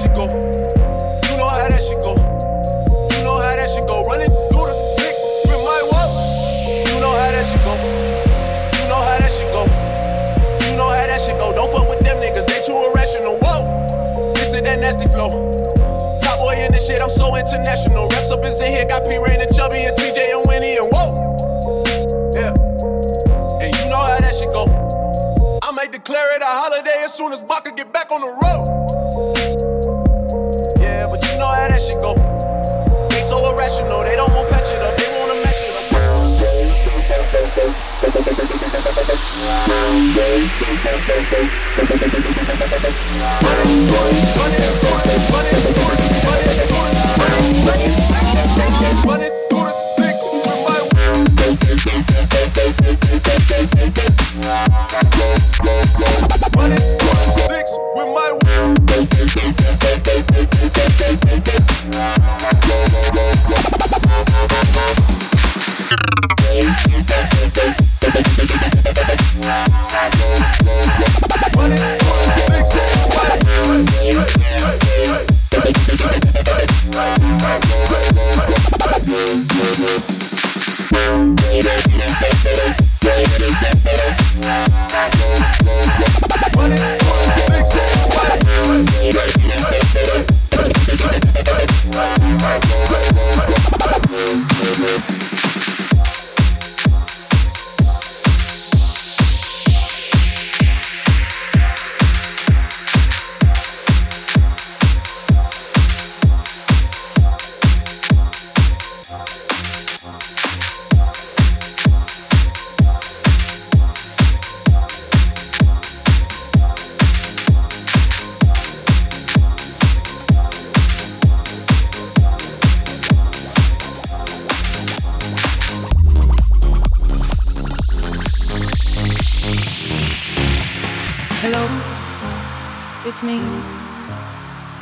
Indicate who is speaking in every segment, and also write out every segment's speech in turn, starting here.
Speaker 1: shit go. You know how that shit go. You know how that shit go. Running through the six with my wallet. You know how that shit go. You know how that shit go. You know how that shit go. Don't fuck with them niggas, they too irrational. Whoa, this is that nasty flow. Top boy in this shit, I'm so international. Reps up is in here, got P Reign and Chubby and TJ and Winnie and whoa. Yeah, and you know how that shit go. I might declare it a holiday as soon as
Speaker 2: Baka get back on the
Speaker 3: road.
Speaker 4: Go, go, go.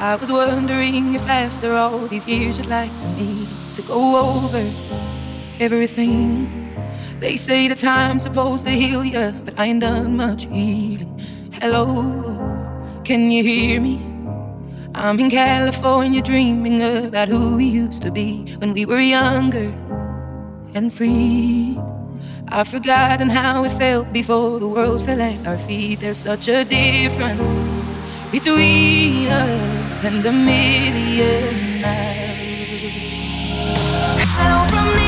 Speaker 4: I was wondering if after all these years you'd like to me to go over everything. They say the time's supposed to heal you, but I ain't done much healing. Hello, can you hear me? I'm in California dreaming about who we used to be when we were younger and free. I've forgotten how it felt before the world fell at our feet. There's such a difference between us and a million miles. Hello from the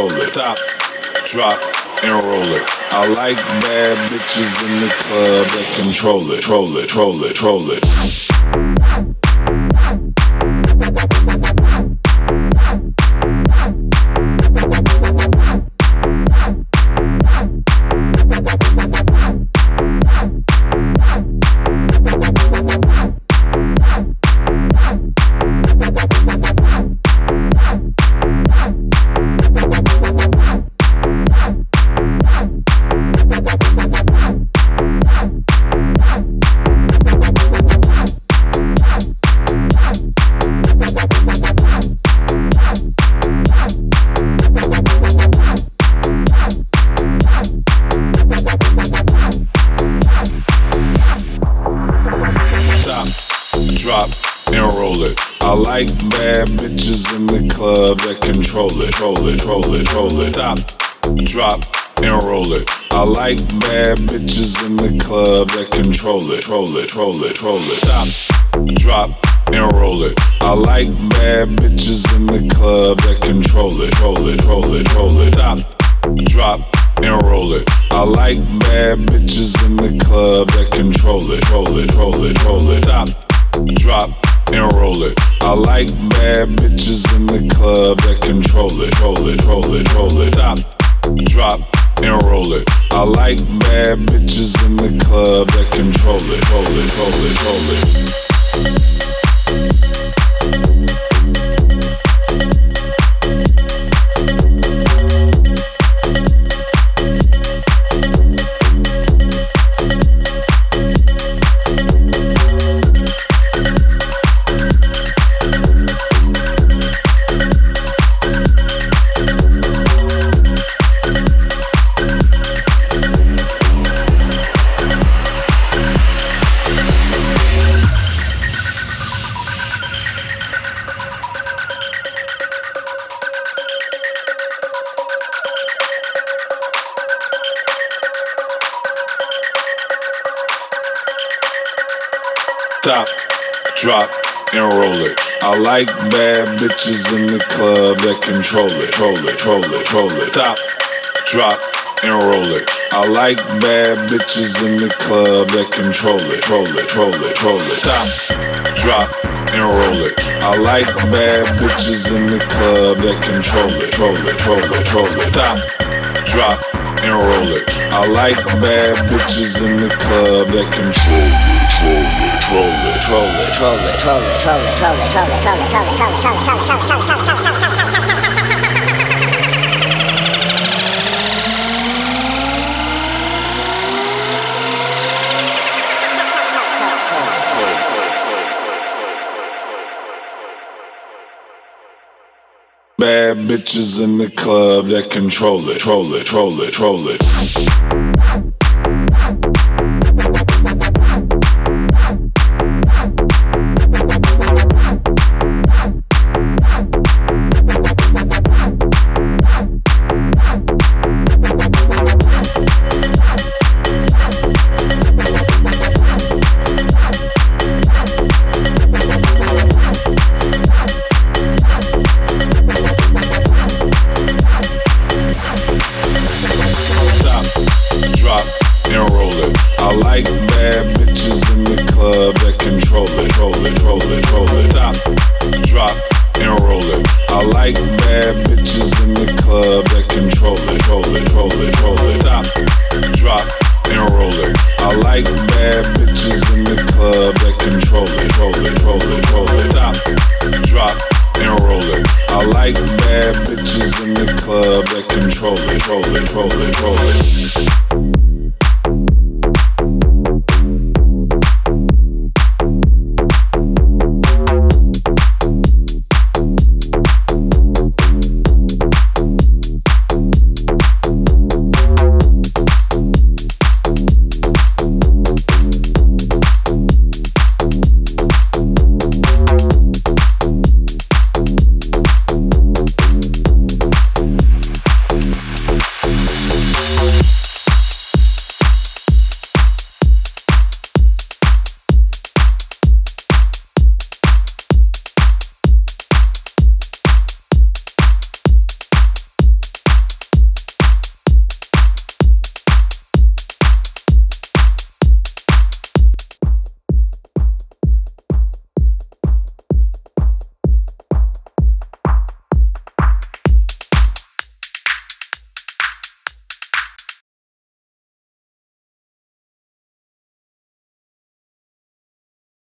Speaker 2: roll it. Stop, drop and roll it. I like bad bitches in the club that control it, roll it, roll it, roll it. Roll it. I like bad bitches in the club that control it, roll it, roll it, roll it. Stop, drop, and roll it. I like bad bitches in the club that control it, roll it, roll it, roll it. Stop, drop, and roll it. I like bad bitches in the club that control it, roll it, roll it, roll it. and roll it. I like bad bitches in the club that control it, troll it, troll it, troll it. Stop, drop, and roll it. I like bad bitches in the club that control it, troll it, troll it, troll it. Stop, drop and roll it. I like bad bitches in the club that control it, troll it, troll it, troll it. Stop, drop, and roll it. I like bad bitches in the club that control it, troll it. Troll it, troll it, troll it, troll it, troll it, troll it, troll it, troll it, troll it, troll it, troll it, troll it, troll it, troll it, troll it, troll it, troll it, troll it, troll it, troll it, Bad it, in it, club it, control it, troll it, troll it, troll it.